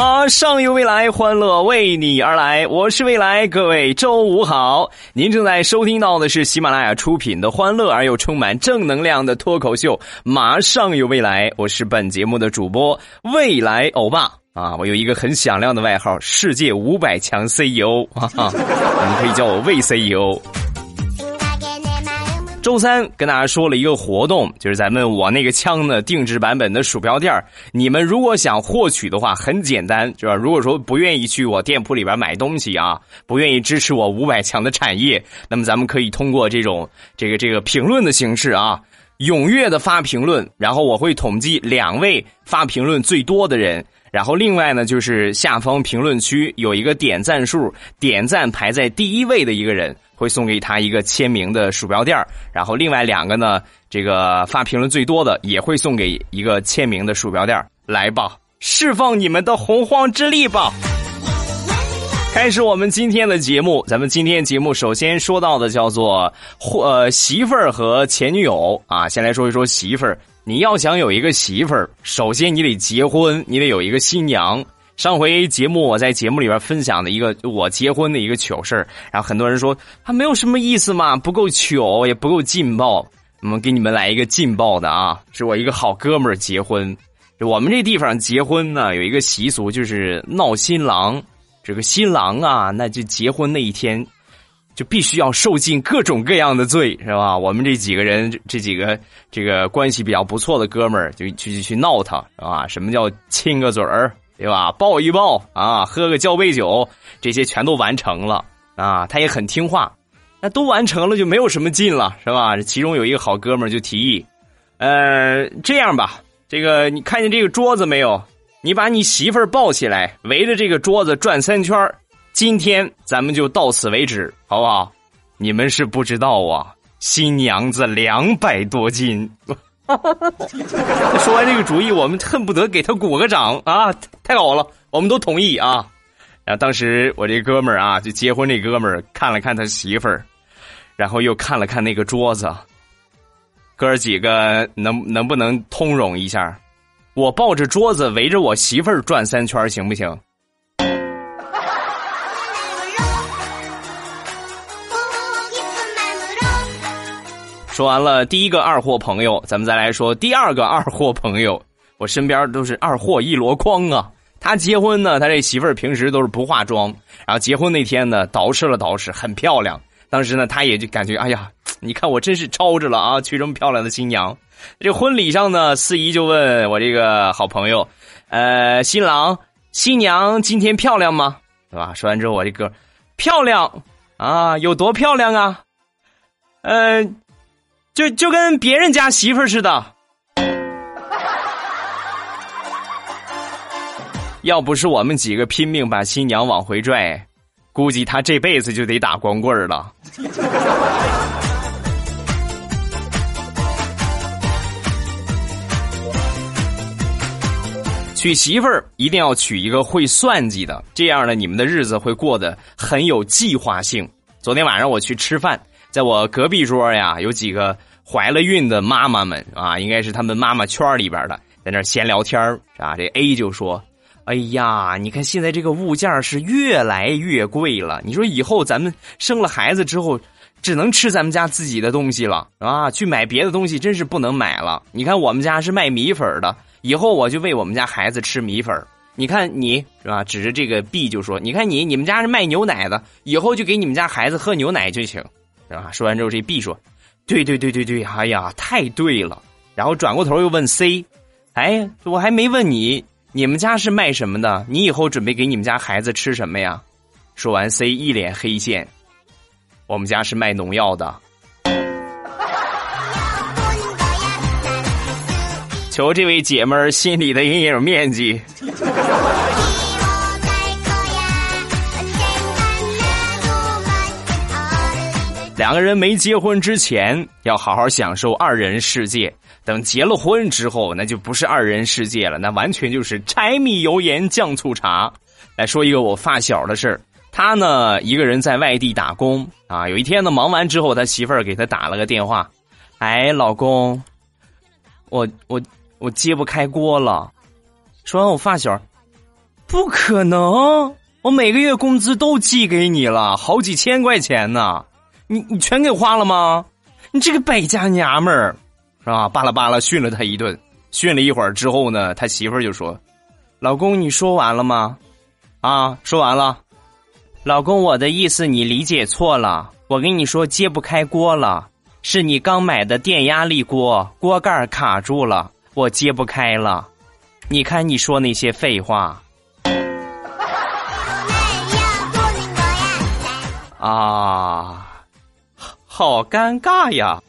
马上有未来，欢乐为你而来。我是未来，各位周五好。您正在收听到的是喜马拉雅出品的欢乐而又充满正能量的脱口秀《马上有未来》。我是本节目的主播未来欧巴啊，我有一个很响亮的外号——世界五百强 CEO 啊，你们可以叫我魏 CEO。周三跟大家说了一个活动，就是咱们我那个枪的定制版本的鼠标垫你们如果想获取的话，很简单，是吧？如果说不愿意去我店铺里边买东西啊，不愿意支持我五百强的产业，那么咱们可以通过这种这个这个评论的形式啊，踊跃的发评论，然后我会统计两位发评论最多的人。然后另外呢，就是下方评论区有一个点赞数，点赞排在第一位的一个人会送给他一个签名的鼠标垫然后另外两个呢，这个发评论最多的也会送给一个签名的鼠标垫来吧，释放你们的洪荒之力吧！开始我们今天的节目，咱们今天节目首先说到的叫做呃媳妇儿和前女友啊，先来说一说媳妇儿。你要想有一个媳妇儿，首先你得结婚，你得有一个新娘。上回节目我在节目里边分享的一个我结婚的一个糗事然后很多人说他没有什么意思嘛，不够糗也不够劲爆。我们给你们来一个劲爆的啊，是我一个好哥们儿结婚。我们这地方结婚呢有一个习俗，就是闹新郎。这个新郎啊，那就结婚那一天。就必须要受尽各种各样的罪，是吧？我们这几个人，这几个这个关系比较不错的哥们儿，就去去闹他，啊，什么叫亲个嘴儿，对吧？抱一抱啊，喝个交杯酒，这些全都完成了啊。他也很听话，那都完成了，就没有什么劲了，是吧？其中有一个好哥们就提议，呃，这样吧，这个你看见这个桌子没有？你把你媳妇儿抱起来，围着这个桌子转三圈。今天咱们就到此为止，好不好？你们是不知道啊，新娘子两百多斤。说完这个主意，我们恨不得给他鼓个掌啊！太好了，我们都同意啊。然后当时我这哥们儿啊，就结婚这哥们儿看了看他媳妇儿，然后又看了看那个桌子，哥儿几个能能不能通融一下？我抱着桌子围着我媳妇儿转三圈，行不行？说完了第一个二货朋友，咱们再来说第二个二货朋友。我身边都是二货一箩筐啊。他结婚呢，他这媳妇儿平时都是不化妆，然后结婚那天呢，捯饬了捯饬，很漂亮。当时呢，他也就感觉，哎呀，你看我真是超着了啊，娶这么漂亮的新娘。这婚礼上呢，司仪就问我这个好朋友，呃，新郎新娘今天漂亮吗？对吧？说完之后，我这哥，漂亮啊，有多漂亮啊？嗯。就就跟别人家媳妇似的，要不是我们几个拼命把新娘往回拽，估计他这辈子就得打光棍了。娶媳妇儿一定要娶一个会算计的，这样呢，你们的日子会过得很有计划性。昨天晚上我去吃饭。在我隔壁桌呀，有几个怀了孕的妈妈们啊，应该是他们妈妈圈里边的，在那闲聊天啊。这 A 就说：“哎呀，你看现在这个物价是越来越贵了。你说以后咱们生了孩子之后，只能吃咱们家自己的东西了啊，去买别的东西真是不能买了。你看我们家是卖米粉的，以后我就喂我们家孩子吃米粉。你看你是吧？指着这个 B 就说：你看你，你们家是卖牛奶的，以后就给你们家孩子喝牛奶就行。”啊！说完之后，这 B 说：“对对对对对，哎呀，太对了。”然后转过头又问 C：“ 哎，我还没问你，你们家是卖什么的？你以后准备给你们家孩子吃什么呀？”说完，C 一脸黑线：“我们家是卖农药的。”求这位姐们儿心里的阴影面积。两个人没结婚之前要好好享受二人世界，等结了婚之后，那就不是二人世界了，那完全就是柴米油盐酱醋茶。来说一个我发小的事儿，他呢一个人在外地打工啊，有一天呢忙完之后，他媳妇儿给他打了个电话，哎，老公，我我我揭不开锅了。说完，我发小，不可能，我每个月工资都寄给你了，好几千块钱呢。你你全给花了吗？你这个败家娘们儿，是吧？巴拉巴拉训了他一顿，训了一会儿之后呢，他媳妇儿就说：“老公，你说完了吗？啊，说完了。老公，我的意思你理解错了。我跟你说揭不开锅了，是你刚买的电压力锅，锅盖卡住了，我揭不开了。你看你说那些废话。”啊。好尴尬呀！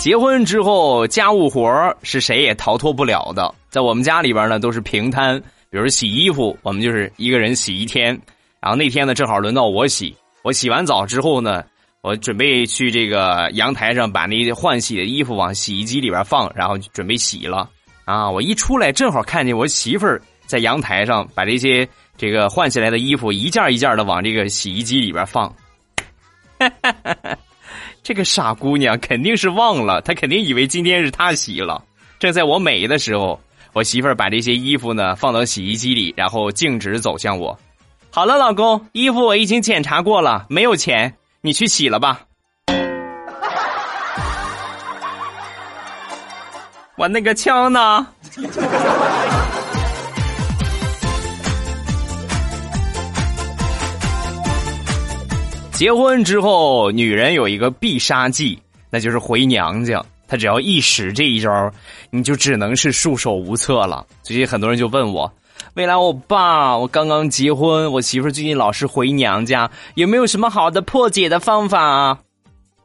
结婚之后，家务活是谁也逃脱不了的。在我们家里边呢，都是平摊。比如洗衣服，我们就是一个人洗一天。然后那天呢，正好轮到我洗。我洗完澡之后呢，我准备去这个阳台上把那换洗的衣服往洗衣机里边放，然后准备洗了。啊，我一出来，正好看见我媳妇儿。在阳台上把这些这个换下来的衣服一件一件的往这个洗衣机里边放，这个傻姑娘肯定是忘了，她肯定以为今天是她洗了。正在我美的时候，我媳妇儿把这些衣服呢放到洗衣机里，然后径直走向我。好了，老公，衣服我已经检查过了，没有钱，你去洗了吧。我那个枪呢？结婚之后，女人有一个必杀技，那就是回娘家。她只要一使这一招，你就只能是束手无策了。最近很多人就问我，未来我爸，我刚刚结婚，我媳妇最近老是回娘家，有没有什么好的破解的方法？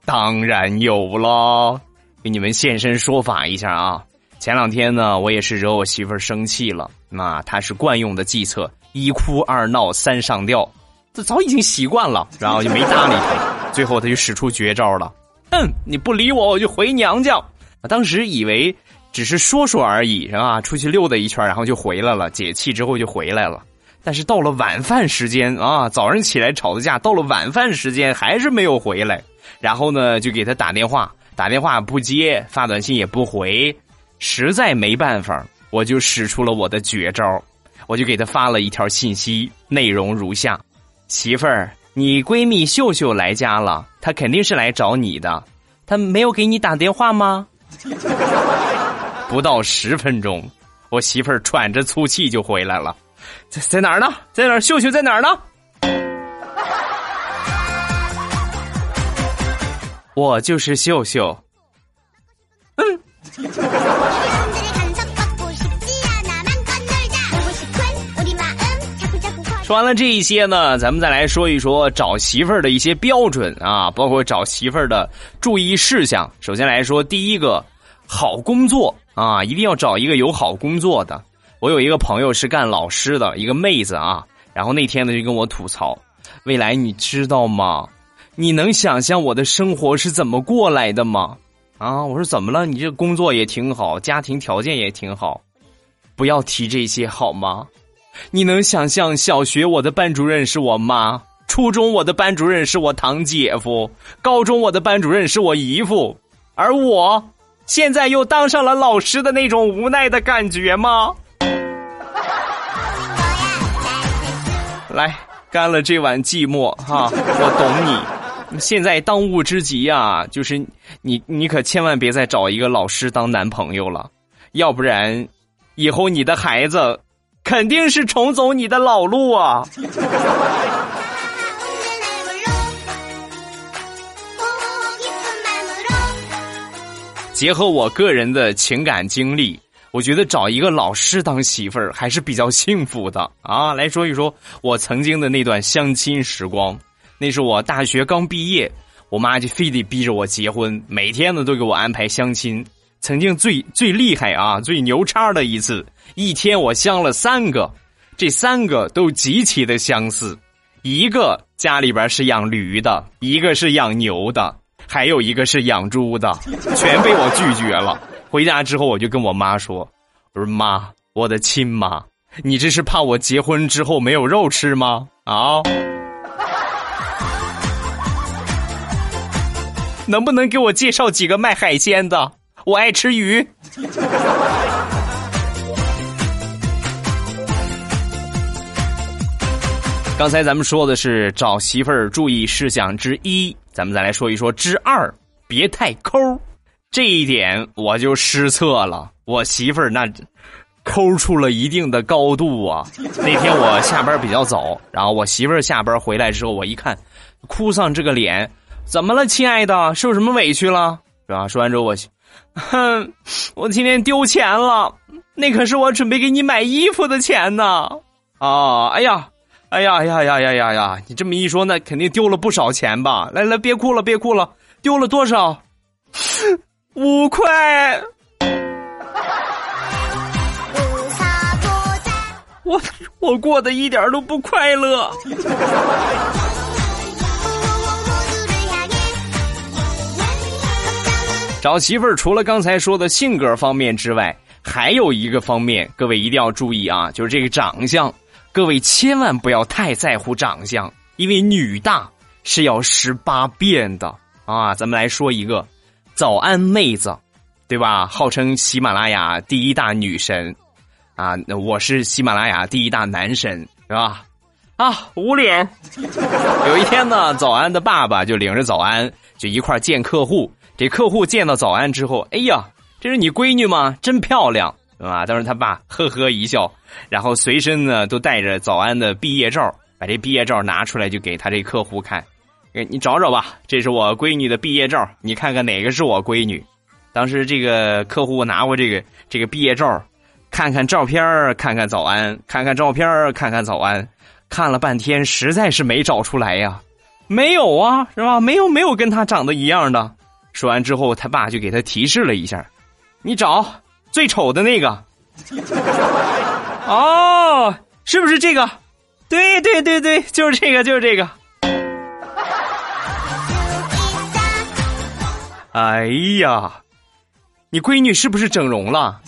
当然有了，给你们现身说法一下啊！前两天呢，我也是惹我媳妇生气了，那她是惯用的计策：一哭二闹三上吊。这早已经习惯了，然后就没搭理他。最后他就使出绝招了，哼！你不理我，我就回娘家。当时以为只是说说而已，是吧？出去溜达一圈，然后就回来了，解气之后就回来了。但是到了晚饭时间啊，早上起来吵的架，到了晚饭时间还是没有回来。然后呢，就给他打电话，打电话不接，发短信也不回，实在没办法，我就使出了我的绝招，我就给他发了一条信息，内容如下。媳妇儿，你闺蜜秀秀来家了，她肯定是来找你的。她没有给你打电话吗？不到十分钟，我媳妇儿喘着粗气就回来了，在在哪儿呢？在哪儿？秀秀在哪儿呢？我就是秀秀。说完了这一些呢，咱们再来说一说找媳妇儿的一些标准啊，包括找媳妇儿的注意事项。首先来说，第一个，好工作啊，一定要找一个有好工作的。我有一个朋友是干老师的一个妹子啊，然后那天呢就跟我吐槽：“未来你知道吗？你能想象我的生活是怎么过来的吗？”啊，我说怎么了？你这工作也挺好，家庭条件也挺好，不要提这些好吗？你能想象小学我的班主任是我妈，初中我的班主任是我堂姐夫，高中我的班主任是我姨父，而我现在又当上了老师的那种无奈的感觉吗？来，干了这碗寂寞哈，我懂你。现在当务之急啊，就是你你可千万别再找一个老师当男朋友了，要不然以后你的孩子。肯定是重走你的老路啊！结合我个人的情感经历，我觉得找一个老师当媳妇儿还是比较幸福的啊！来说一说我曾经的那段相亲时光，那是我大学刚毕业，我妈就非得逼着我结婚，每天呢都给我安排相亲。曾经最最厉害啊，最牛叉的一次，一天我相了三个，这三个都极其的相似，一个家里边是养驴的，一个是养牛的，还有一个是养猪的，全被我拒绝了。回家之后，我就跟我妈说：“我说妈，我的亲妈，你这是怕我结婚之后没有肉吃吗？啊？能不能给我介绍几个卖海鲜的？我爱吃鱼。”刚才咱们说的是找媳妇儿注意事项之一，咱们再来说一说之二，别太抠。这一点我就失策了，我媳妇儿那抠出了一定的高度啊。那天我下班比较早，然后我媳妇儿下班回来之后，我一看，哭丧这个脸，怎么了，亲爱的，受什么委屈了？是吧？说完之后，我，哼，我今天丢钱了，那可是我准备给你买衣服的钱呢。啊，哎呀。哎呀呀呀呀呀呀！你这么一说，那肯定丢了不少钱吧？来来，别哭了，别哭了，丢了多少？五块。我我过得一点都不快乐。找媳妇儿除了刚才说的性格方面之外，还有一个方面，各位一定要注意啊，就是这个长相。各位千万不要太在乎长相，因为女大是要十八变的啊！咱们来说一个早安妹子，对吧？号称喜马拉雅第一大女神啊！那我是喜马拉雅第一大男神，是吧？啊，捂脸。有一天呢，早安的爸爸就领着早安就一块见客户。这客户见到早安之后，哎呀，这是你闺女吗？真漂亮。对吧？当时他爸呵呵一笑，然后随身呢都带着早安的毕业照，把这毕业照拿出来就给他这客户看，给你找找吧，这是我闺女的毕业照，你看看哪个是我闺女。当时这个客户拿过这个这个毕业照，看看照片看看早安，看看照片看看早安，看了半天，实在是没找出来呀，没有啊，是吧？没有没有跟他长得一样的。说完之后，他爸就给他提示了一下，你找。最丑的那个，哦，是不是这个？对对对对，就是这个，就是这个。哎呀，你闺女是不是整容了？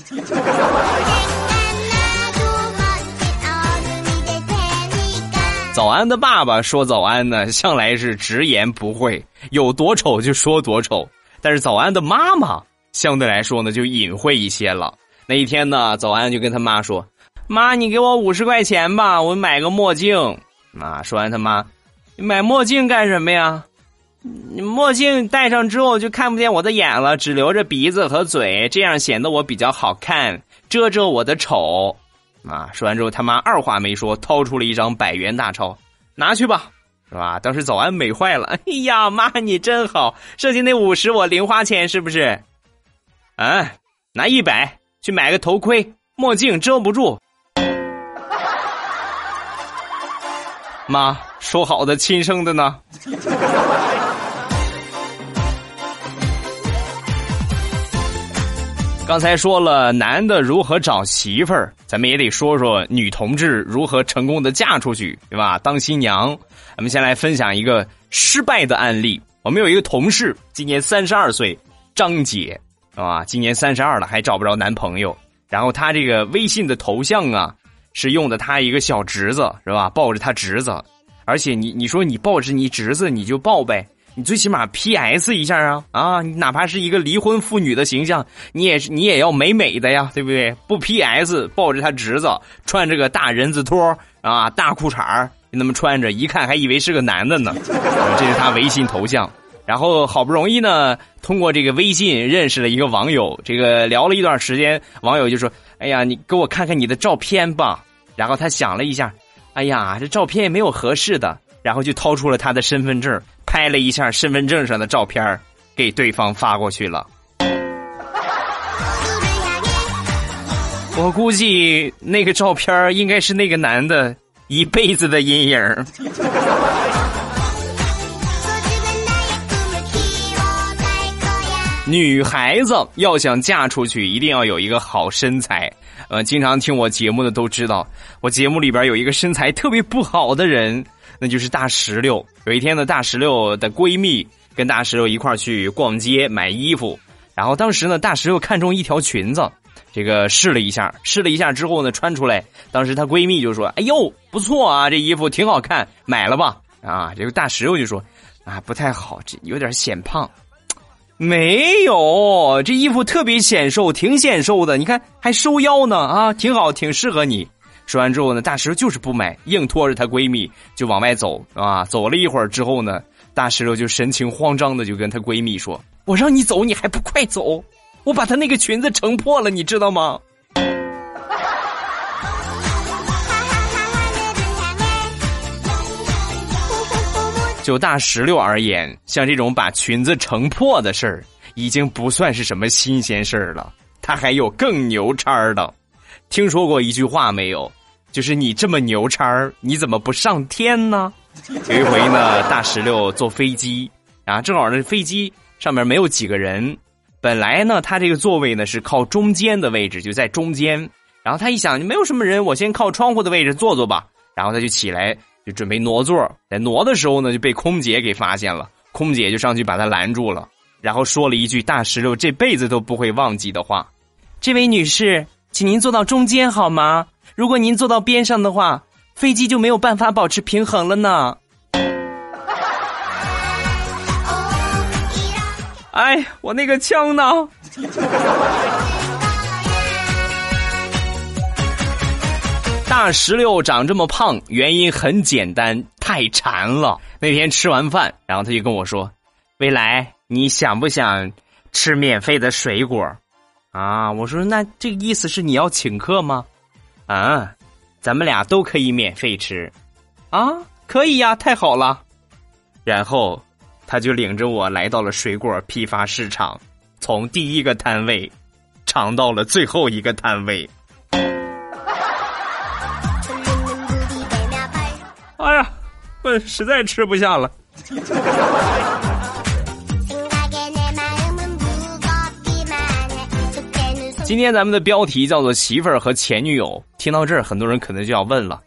早安的爸爸说早安呢，向来是直言不讳，有多丑就说多丑。但是早安的妈妈。相对来说呢，就隐晦一些了。那一天呢，早安就跟他妈说：“妈，你给我五十块钱吧，我买个墨镜。”啊，说完他妈：“你买墨镜干什么呀？墨镜戴上之后就看不见我的眼了，只留着鼻子和嘴，这样显得我比较好看，遮遮我的丑。”啊，说完之后他妈二话没说，掏出了一张百元大钞，拿去吧，是吧？当时早安美坏了，哎呀，妈你真好，剩下那五十我零花钱是不是？啊，拿一百去买个头盔、墨镜，遮不住。妈，说好的亲生的呢？刚才说了男的如何找媳妇儿，咱们也得说说女同志如何成功的嫁出去，对吧？当新娘。咱们先来分享一个失败的案例。我们有一个同事，今年三十二岁，张姐。啊，今年三十二了，还找不着男朋友。然后他这个微信的头像啊，是用的他一个小侄子，是吧？抱着他侄子，而且你你说你抱着你侄子你就抱呗，你最起码 P S 一下啊啊！你哪怕是一个离婚妇女的形象，你也你也要美美的呀，对不对？不 P S，抱着他侄子，穿着个大人字拖啊，大裤衩那么穿着，一看还以为是个男的呢。这是他微信头像。然后好不容易呢，通过这个微信认识了一个网友，这个聊了一段时间，网友就说：“哎呀，你给我看看你的照片吧。”然后他想了一下，哎呀，这照片也没有合适的，然后就掏出了他的身份证，拍了一下身份证上的照片，给对方发过去了。我估计那个照片应该是那个男的一辈子的阴影。女孩子要想嫁出去，一定要有一个好身材。呃，经常听我节目的都知道，我节目里边有一个身材特别不好的人，那就是大石榴。有一天呢，大石榴的闺蜜跟大石榴一块去逛街买衣服，然后当时呢，大石榴看中一条裙子，这个试了一下，试了一下之后呢，穿出来，当时她闺蜜就说：“哎呦，不错啊，这衣服挺好看，买了吧？”啊，这个大石榴就说：“啊，不太好，这有点显胖。”没有，这衣服特别显瘦，挺显瘦的。你看还收腰呢，啊，挺好，挺适合你。说完之后呢，大石头就是不买，硬拖着她闺蜜就往外走啊。走了一会儿之后呢，大石头就神情慌张的就跟她闺蜜说：“我让你走，你还不快走？我把她那个裙子撑破了，你知道吗？”就大石榴而言，像这种把裙子撑破的事儿，已经不算是什么新鲜事儿了。他还有更牛叉的，听说过一句话没有？就是你这么牛叉你怎么不上天呢？有一回呢，大石榴坐飞机啊，正好那飞机上面没有几个人，本来呢，他这个座位呢是靠中间的位置，就在中间。然后他一想，没有什么人，我先靠窗户的位置坐坐吧。然后他就起来。准备挪座，在挪的时候呢，就被空姐给发现了。空姐就上去把他拦住了，然后说了一句大石榴这辈子都不会忘记的话：“这位女士，请您坐到中间好吗？如果您坐到边上的话，飞机就没有办法保持平衡了呢。”哎，我那个枪呢？大石榴长这么胖，原因很简单，太馋了。那天吃完饭，然后他就跟我说：“未来，你想不想吃免费的水果？”啊，我说那这个意思是你要请客吗？啊，咱们俩都可以免费吃，啊，可以呀，太好了。然后他就领着我来到了水果批发市场，从第一个摊位尝到了最后一个摊位。哎呀，我实在吃不下了。今天咱们的标题叫做“媳妇儿和前女友”。听到这儿，很多人可能就要问了：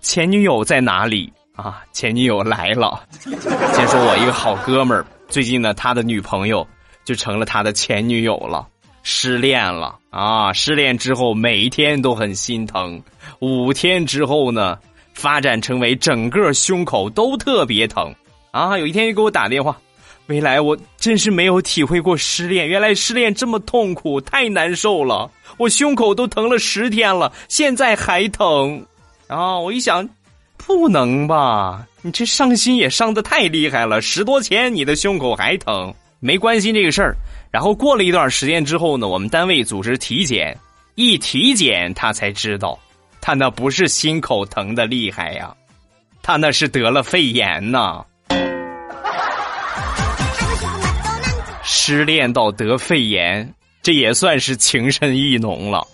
前女友在哪里啊？前女友来了。先说我一个好哥们儿，最近呢，他的女朋友就成了他的前女友了，失恋了啊！失恋之后每一天都很心疼，五天之后呢？发展成为整个胸口都特别疼，啊！有一天又给我打电话，未来我真是没有体会过失恋，原来失恋这么痛苦，太难受了，我胸口都疼了十天了，现在还疼，啊！我一想，不能吧，你这伤心也伤的太厉害了，十多天你的胸口还疼，没关心这个事儿。然后过了一段时间之后呢，我们单位组织体检，一体检他才知道。他那不是心口疼的厉害呀，他那是得了肺炎呐。失恋到得肺炎，这也算是情深意浓了。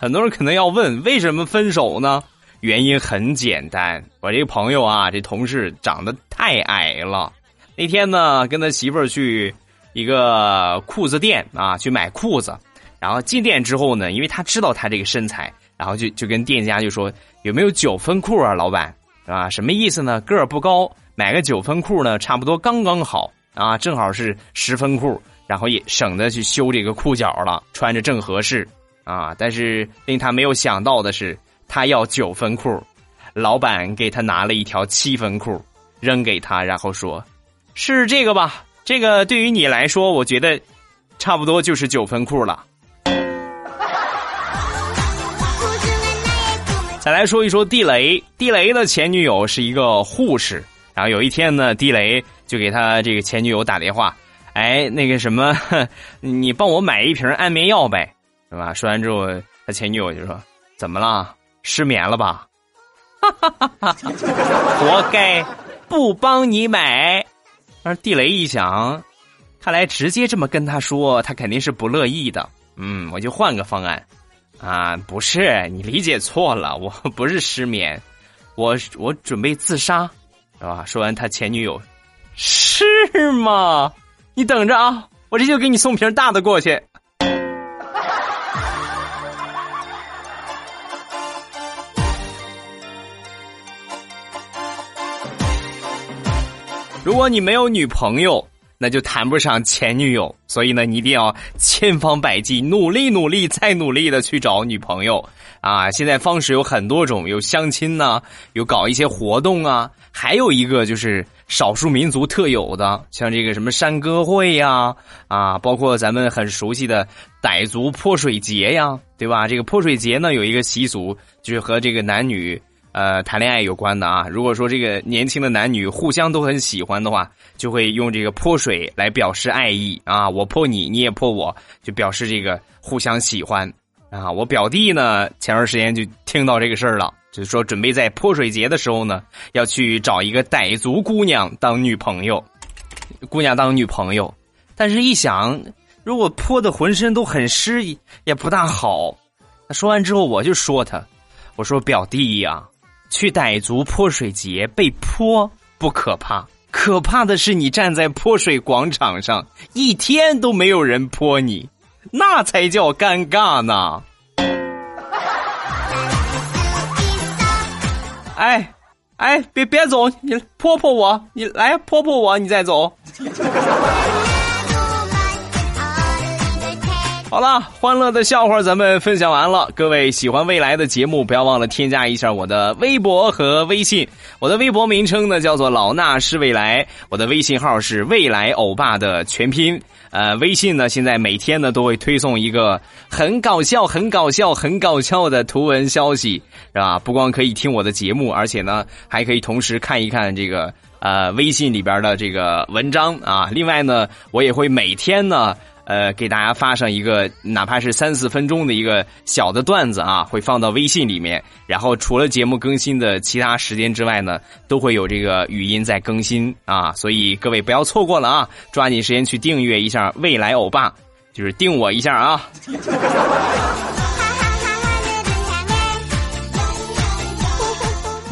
很多人可能要问，为什么分手呢？原因很简单，我这个朋友啊，这同事长得太矮了。那天呢，跟他媳妇儿去。一个裤子店啊，去买裤子，然后进店之后呢，因为他知道他这个身材，然后就就跟店家就说有没有九分裤啊，老板，啊，什么意思呢？个儿不高，买个九分裤呢，差不多刚刚好啊，正好是十分裤，然后也省得去修这个裤脚了，穿着正合适啊。但是令他没有想到的是，他要九分裤，老板给他拿了一条七分裤，扔给他，然后说：“是这个吧？”这个对于你来说，我觉得差不多就是九分裤了。再来说一说地雷，地雷的前女友是一个护士。然后有一天呢，地雷就给他这个前女友打电话，哎，那个什么，你帮我买一瓶安眠药呗，是吧？说完之后，他前女友就说：“怎么了？失眠了吧？”哈哈哈哈哈！活该，不帮你买。而地雷一想，看来直接这么跟他说，他肯定是不乐意的。嗯，我就换个方案，啊，不是你理解错了，我不是失眠，我我准备自杀，是吧？说完他前女友，是吗？你等着啊，我这就给你送瓶大的过去。如果你没有女朋友，那就谈不上前女友。所以呢，你一定要千方百计、努力努力再努力的去找女朋友啊！现在方式有很多种，有相亲呢，有搞一些活动啊，还有一个就是少数民族特有的，像这个什么山歌会呀，啊，包括咱们很熟悉的傣族泼水节呀，对吧？这个泼水节呢，有一个习俗，就是和这个男女。呃，谈恋爱有关的啊。如果说这个年轻的男女互相都很喜欢的话，就会用这个泼水来表示爱意啊。我泼你，你也泼我，就表示这个互相喜欢啊。我表弟呢，前段时间就听到这个事儿了，就说准备在泼水节的时候呢，要去找一个傣族姑娘当女朋友，姑娘当女朋友。但是一想，如果泼的浑身都很湿，也不大好。说完之后，我就说他，我说表弟呀。去傣族泼水节被泼不可怕，可怕的是你站在泼水广场上一天都没有人泼你，那才叫尴尬呢。哎，哎，别别走，你泼泼我，你来泼泼我，你再走。好了，欢乐的笑话咱们分享完了。各位喜欢未来的节目，不要忘了添加一下我的微博和微信。我的微博名称呢叫做老衲是未来，我的微信号是未来欧巴的全拼。呃，微信呢现在每天呢都会推送一个很搞笑、很搞笑、很搞笑的图文消息，是吧？不光可以听我的节目，而且呢还可以同时看一看这个呃微信里边的这个文章啊。另外呢，我也会每天呢。呃，给大家发上一个，哪怕是三四分钟的一个小的段子啊，会放到微信里面。然后除了节目更新的其他时间之外呢，都会有这个语音在更新啊。所以各位不要错过了啊，抓紧时间去订阅一下未来欧巴，就是订我一下啊。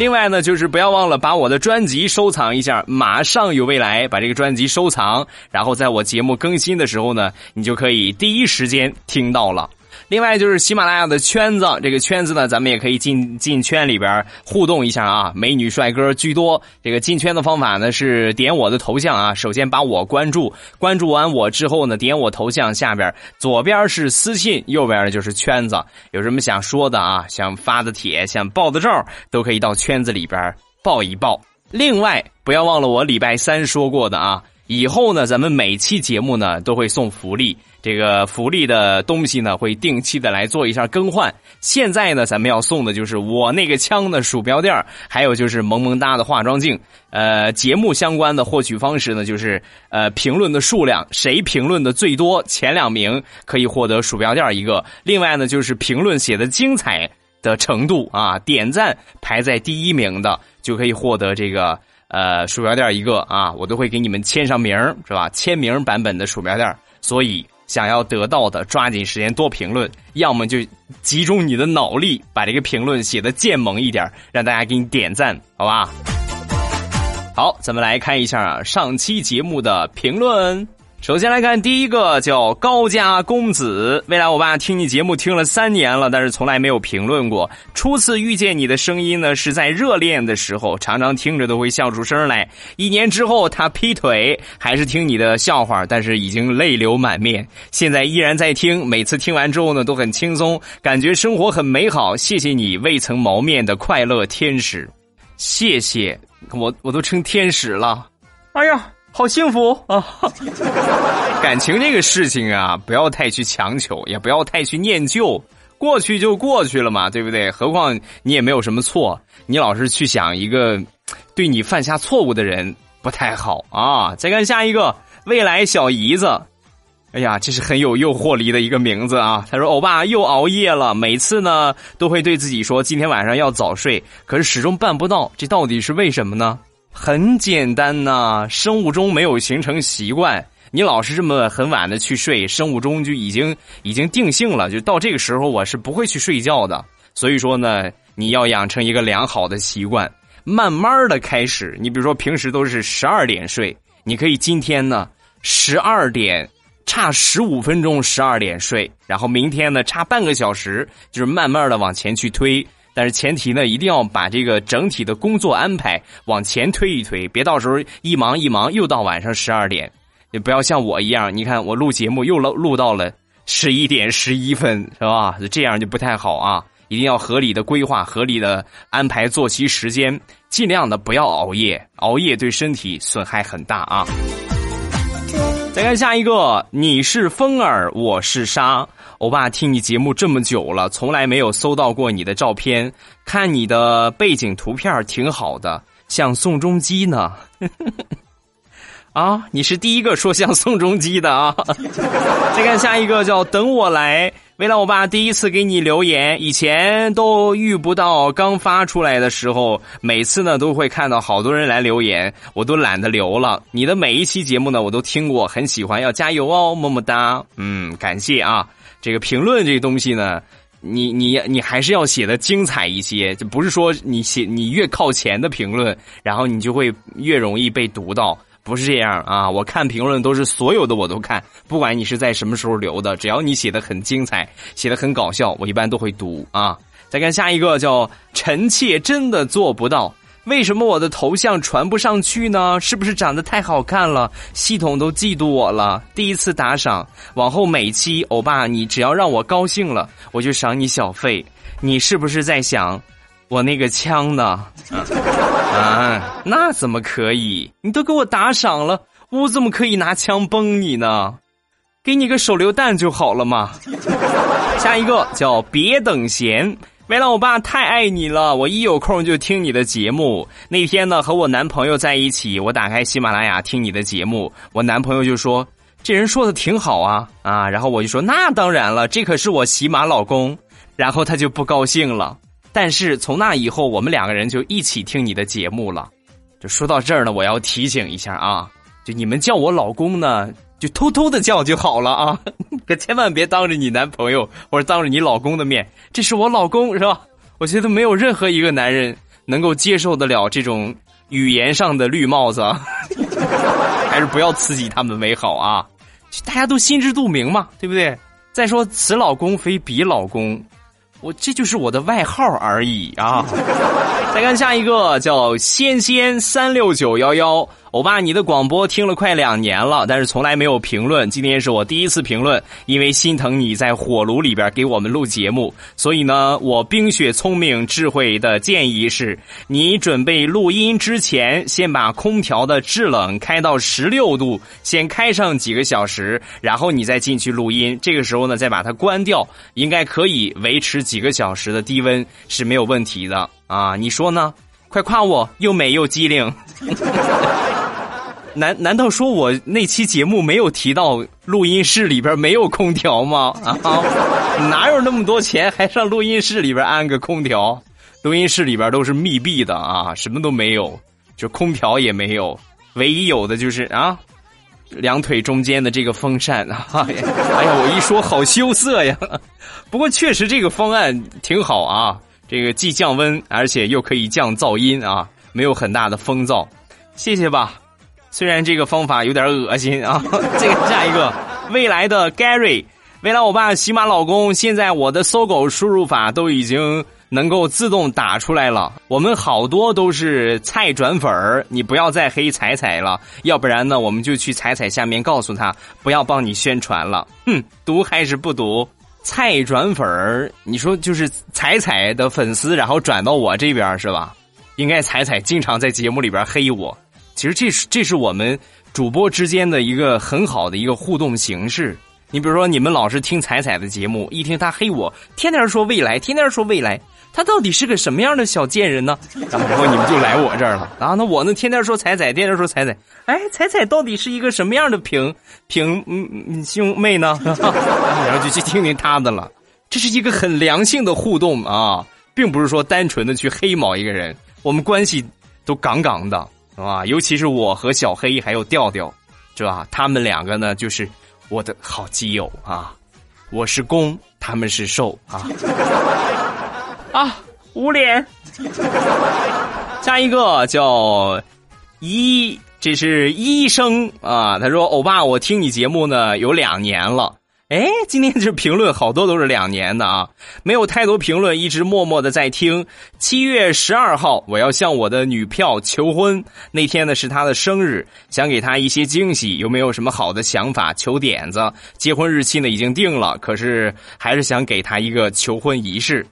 另外呢，就是不要忘了把我的专辑收藏一下，马上有未来把这个专辑收藏，然后在我节目更新的时候呢，你就可以第一时间听到了。另外就是喜马拉雅的圈子，这个圈子呢，咱们也可以进进圈里边互动一下啊，美女帅哥居多。这个进圈的方法呢是点我的头像啊，首先把我关注，关注完我之后呢，点我头像下边左边是私信，右边就是圈子。有什么想说的啊，想发的帖，想爆的照，都可以到圈子里边爆一爆。另外不要忘了我礼拜三说过的啊，以后呢，咱们每期节目呢都会送福利。这个福利的东西呢，会定期的来做一下更换。现在呢，咱们要送的就是我那个枪的鼠标垫还有就是萌萌哒的化妆镜。呃，节目相关的获取方式呢，就是呃评论的数量，谁评论的最多，前两名可以获得鼠标垫一个。另外呢，就是评论写的精彩的程度啊，点赞排在第一名的就可以获得这个呃鼠标垫一个啊，我都会给你们签上名是吧？签名版本的鼠标垫所以。想要得到的，抓紧时间多评论，要么就集中你的脑力，把这个评论写的贱萌一点，让大家给你点赞，好吧？好，咱们来看一下上期节目的评论。首先来看第一个，叫高家公子。未来我爸听你节目听了三年了，但是从来没有评论过。初次遇见你的声音呢，是在热恋的时候，常常听着都会笑出声来。一年之后他劈腿，还是听你的笑话，但是已经泪流满面。现在依然在听，每次听完之后呢，都很轻松，感觉生活很美好。谢谢你未曾谋面的快乐天使，谢谢我，我都成天使了。哎呀！好幸福啊！感情这个事情啊，不要太去强求，也不要太去念旧，过去就过去了嘛，对不对？何况你也没有什么错，你老是去想一个对你犯下错误的人不太好啊。再看下一个，未来小姨子，哎呀，这是很有诱惑力的一个名字啊。他说：“欧巴又熬夜了，每次呢都会对自己说今天晚上要早睡，可是始终办不到，这到底是为什么呢？”很简单呐，生物钟没有形成习惯。你老是这么很晚的去睡，生物钟就已经已经定性了，就到这个时候我是不会去睡觉的。所以说呢，你要养成一个良好的习惯。慢慢的开始。你比如说平时都是十二点睡，你可以今天呢十二点差十五分钟十二点睡，然后明天呢差半个小时，就是慢慢的往前去推。但是前提呢，一定要把这个整体的工作安排往前推一推，别到时候一忙一忙又到晚上十二点，也不要像我一样，你看我录节目又录录到了十一点十一分，是吧？这样就不太好啊！一定要合理的规划，合理的安排作息时间，尽量的不要熬夜，熬夜对身体损害很大啊。再看下一个，你是风儿，我是沙。欧巴听你节目这么久了，从来没有搜到过你的照片。看你的背景图片挺好的，像宋仲基呢。啊，你是第一个说像宋仲基的啊。再看下一个，叫等我来。为了我爸第一次给你留言，以前都遇不到。刚发出来的时候，每次呢都会看到好多人来留言，我都懒得留了。你的每一期节目呢，我都听过，很喜欢，要加油哦，么么哒。嗯，感谢啊。这个评论这个东西呢，你你你还是要写的精彩一些，就不是说你写你越靠前的评论，然后你就会越容易被读到。不是这样啊！我看评论都是所有的我都看，不管你是在什么时候留的，只要你写的很精彩，写的很搞笑，我一般都会读啊。再看下一个，叫臣妾真的做不到。为什么我的头像传不上去呢？是不是长得太好看了？系统都嫉妒我了。第一次打赏，往后每期欧巴，你只要让我高兴了，我就赏你小费。你是不是在想？我那个枪呢？啊，那怎么可以？你都给我打赏了，我怎么可以拿枪崩你呢？给你个手榴弹就好了嘛。下一个叫别等闲，为了我爸太爱你了，我一有空就听你的节目。那天呢，和我男朋友在一起，我打开喜马拉雅听你的节目，我男朋友就说：“这人说的挺好啊啊！”然后我就说：“那当然了，这可是我喜马老公。”然后他就不高兴了。但是从那以后，我们两个人就一起听你的节目了。就说到这儿呢，我要提醒一下啊，就你们叫我老公呢，就偷偷的叫就好了啊，可千万别当着你男朋友或者当着你老公的面，这是我老公是吧？我觉得没有任何一个男人能够接受得了这种语言上的绿帽子，还是不要刺激他们为好啊。大家都心知肚明嘛，对不对？再说此老公非彼老公。我这就是我的外号而已啊！再看下一个，叫仙仙三六九幺幺。欧巴，你的广播听了快两年了，但是从来没有评论。今天是我第一次评论，因为心疼你在火炉里边给我们录节目，所以呢，我冰雪聪明智慧的建议是，你准备录音之前，先把空调的制冷开到十六度，先开上几个小时，然后你再进去录音。这个时候呢，再把它关掉，应该可以维持几个小时的低温是没有问题的啊！你说呢？快夸我又美又机灵。难难道说我那期节目没有提到录音室里边没有空调吗？啊，哪有那么多钱还上录音室里边安个空调？录音室里边都是密闭的啊，什么都没有，就空调也没有，唯一有的就是啊，两腿中间的这个风扇。哎呀，我一说好羞涩呀。不过确实这个方案挺好啊，这个既降温，而且又可以降噪音啊，没有很大的风噪。谢谢吧。虽然这个方法有点恶心啊，这个下一个未来的 Gary，未来我爸喜马老公，现在我的搜狗输入法都已经能够自动打出来了。我们好多都是菜转粉儿，你不要再黑彩彩了，要不然呢，我们就去彩彩下面告诉他不要帮你宣传了。哼，读还是不读？菜转粉儿，你说就是彩彩的粉丝，然后转到我这边是吧？应该彩彩经常在节目里边黑我。其实这是这是我们主播之间的一个很好的一个互动形式。你比如说，你们老是听彩彩的节目，一听他黑我，天天说未来，天天说未来，他到底是个什么样的小贱人呢？然后你们就来我这儿了啊！那我呢，天天说彩彩，天天说彩彩，哎，彩彩到底是一个什么样的平平嗯兄妹呢？然后就去听听他的了。这是一个很良性的互动啊，并不是说单纯的去黑某一个人，我们关系都杠杠的。啊，尤其是我和小黑还有调调，是吧？他们两个呢，就是我的好基友啊。我是攻，他们是受啊。啊，捂脸。下一个叫医，这是医生啊。他说：“欧巴，我听你节目呢有两年了。”哎，今天这评论好多都是两年的啊，没有太多评论，一直默默的在听。七月十二号，我要向我的女票求婚，那天呢是她的生日，想给她一些惊喜，有没有什么好的想法？求点子。结婚日期呢已经定了，可是还是想给她一个求婚仪式。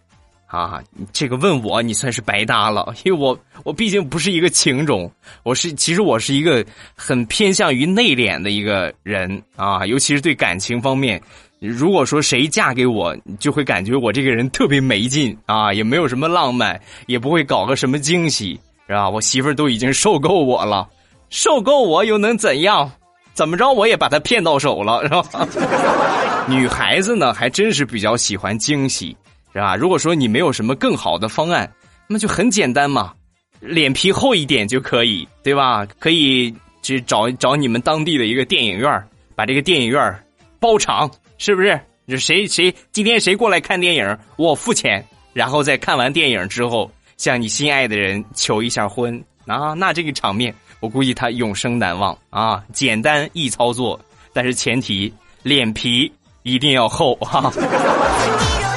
啊，这个问我你算是白搭了，因为我我毕竟不是一个情种，我是其实我是一个很偏向于内敛的一个人啊，尤其是对感情方面，如果说谁嫁给我，就会感觉我这个人特别没劲啊，也没有什么浪漫，也不会搞个什么惊喜，是吧？我媳妇儿都已经受够我了，受够我又能怎样？怎么着我也把她骗到手了，是吧？女孩子呢，还真是比较喜欢惊喜。是吧？如果说你没有什么更好的方案，那就很简单嘛，脸皮厚一点就可以，对吧？可以去找找你们当地的一个电影院，把这个电影院包场，是不是？就谁谁今天谁过来看电影，我付钱，然后在看完电影之后，向你心爱的人求一下婚啊！那这个场面，我估计他永生难忘啊！简单易操作，但是前提脸皮一定要厚哈。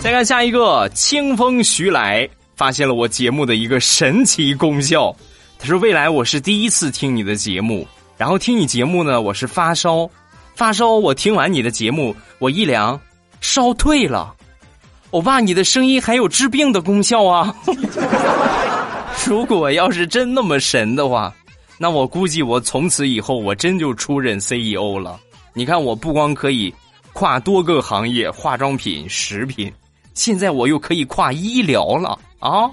再看下一个，清风徐来发现了我节目的一个神奇功效。他说：“未来我是第一次听你的节目，然后听你节目呢，我是发烧，发烧。我听完你的节目，我一量，烧退了。欧巴，你的声音还有治病的功效啊！如果要是真那么神的话，那我估计我从此以后我真就出任 CEO 了。你看，我不光可以跨多个行业，化妆品、食品。”现在我又可以跨医疗了啊，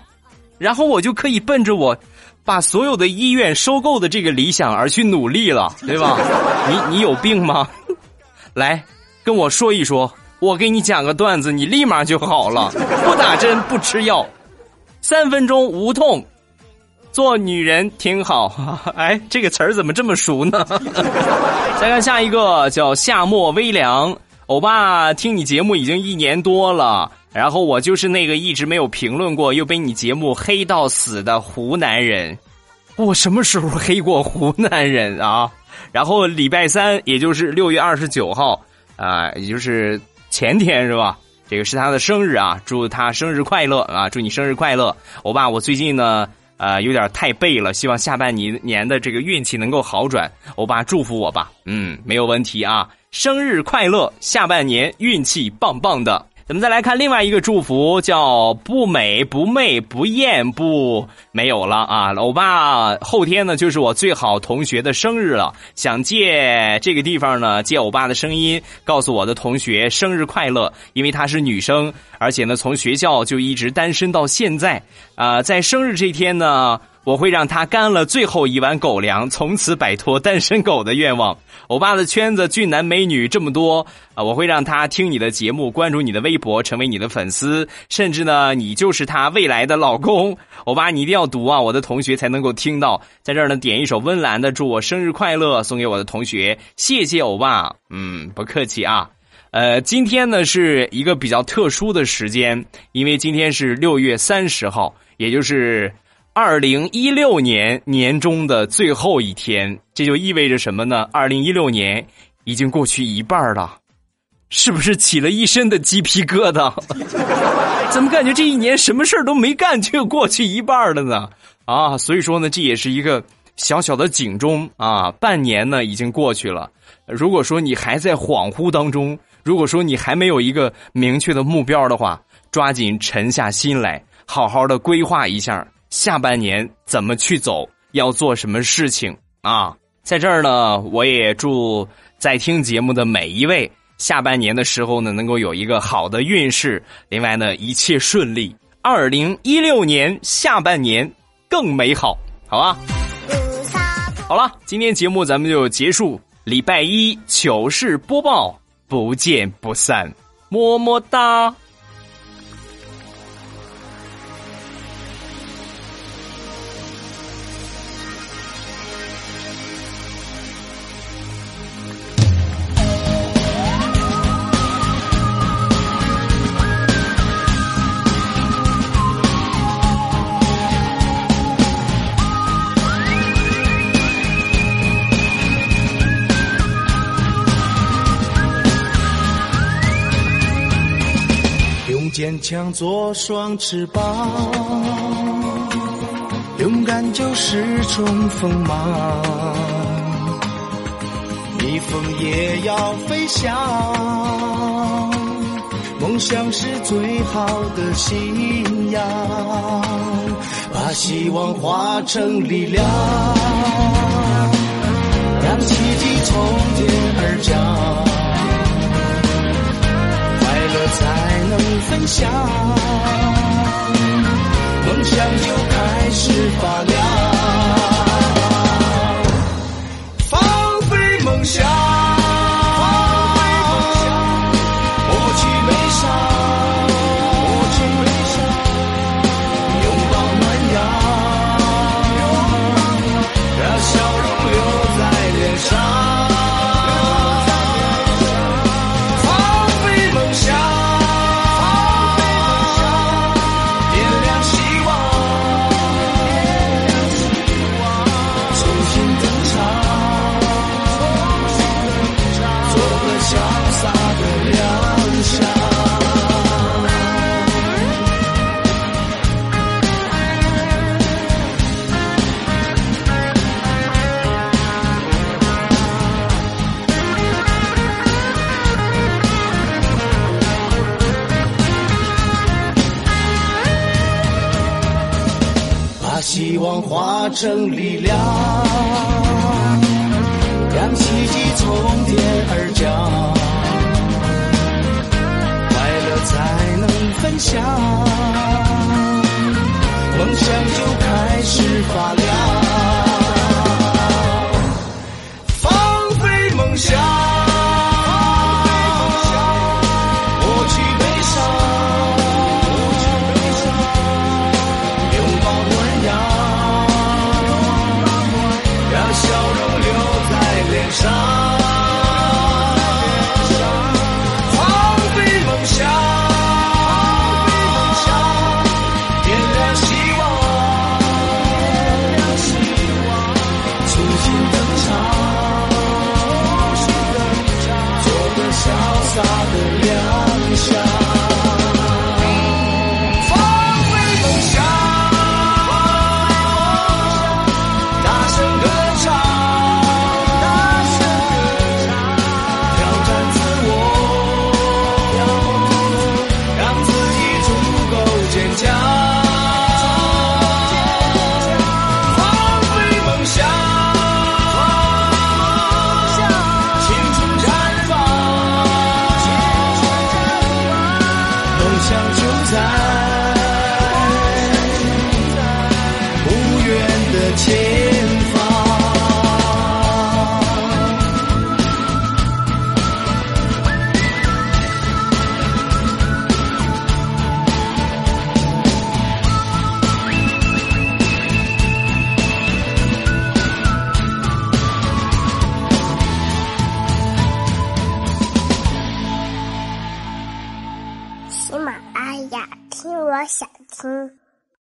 然后我就可以奔着我把所有的医院收购的这个理想而去努力了，对吧？你你有病吗？来跟我说一说，我给你讲个段子，你立马就好了，不打针不吃药，三分钟无痛，做女人挺好。哎，这个词儿怎么这么熟呢？再看下一个，叫夏末微凉，欧巴听你节目已经一年多了。然后我就是那个一直没有评论过又被你节目黑到死的湖南人，我什么时候黑过湖南人啊？然后礼拜三，也就是六月二十九号啊，也就是前天是吧？这个是他的生日啊，祝他生日快乐啊！祝你生日快乐，欧巴！我最近呢，呃，有点太背了，希望下半年年的这个运气能够好转，欧巴祝福我吧，嗯，没有问题啊！生日快乐，下半年运气棒棒的。咱们再来看另外一个祝福，叫不美不媚不艳不没有了啊！欧巴后天呢就是我最好同学的生日了，想借这个地方呢借欧巴的声音，告诉我的同学生日快乐，因为她是女生，而且呢从学校就一直单身到现在啊，在生日这天呢。我会让他干了最后一碗狗粮，从此摆脱单身狗的愿望。欧巴的圈子俊男美女这么多啊，我会让他听你的节目，关注你的微博，成为你的粉丝，甚至呢，你就是他未来的老公。欧巴，你一定要读啊，我的同学才能够听到。在这儿呢，点一首温岚的《祝我生日快乐》，送给我的同学，谢谢欧巴。嗯，不客气啊。呃，今天呢是一个比较特殊的时间，因为今天是六月三十号，也就是。二零一六年年中的最后一天，这就意味着什么呢？二零一六年已经过去一半了，是不是起了一身的鸡皮疙瘩？怎么感觉这一年什么事儿都没干，就过去一半了呢？啊，所以说呢，这也是一个小小的警钟啊！半年呢已经过去了，如果说你还在恍惚当中，如果说你还没有一个明确的目标的话，抓紧沉下心来，好好的规划一下。下半年怎么去走？要做什么事情啊？在这儿呢，我也祝在听节目的每一位，下半年的时候呢，能够有一个好的运势。另外呢，一切顺利。二零一六年下半年更美好，好吧？好了，今天节目咱们就结束。礼拜一糗事播报，不见不散，么么哒。坚强做双翅膀，勇敢就是种锋芒。逆风也要飞翔，梦想是最好的信仰。把希望化成力量，让奇迹从天而降。才能分享，梦想就开始发亮，放飞梦想。胜利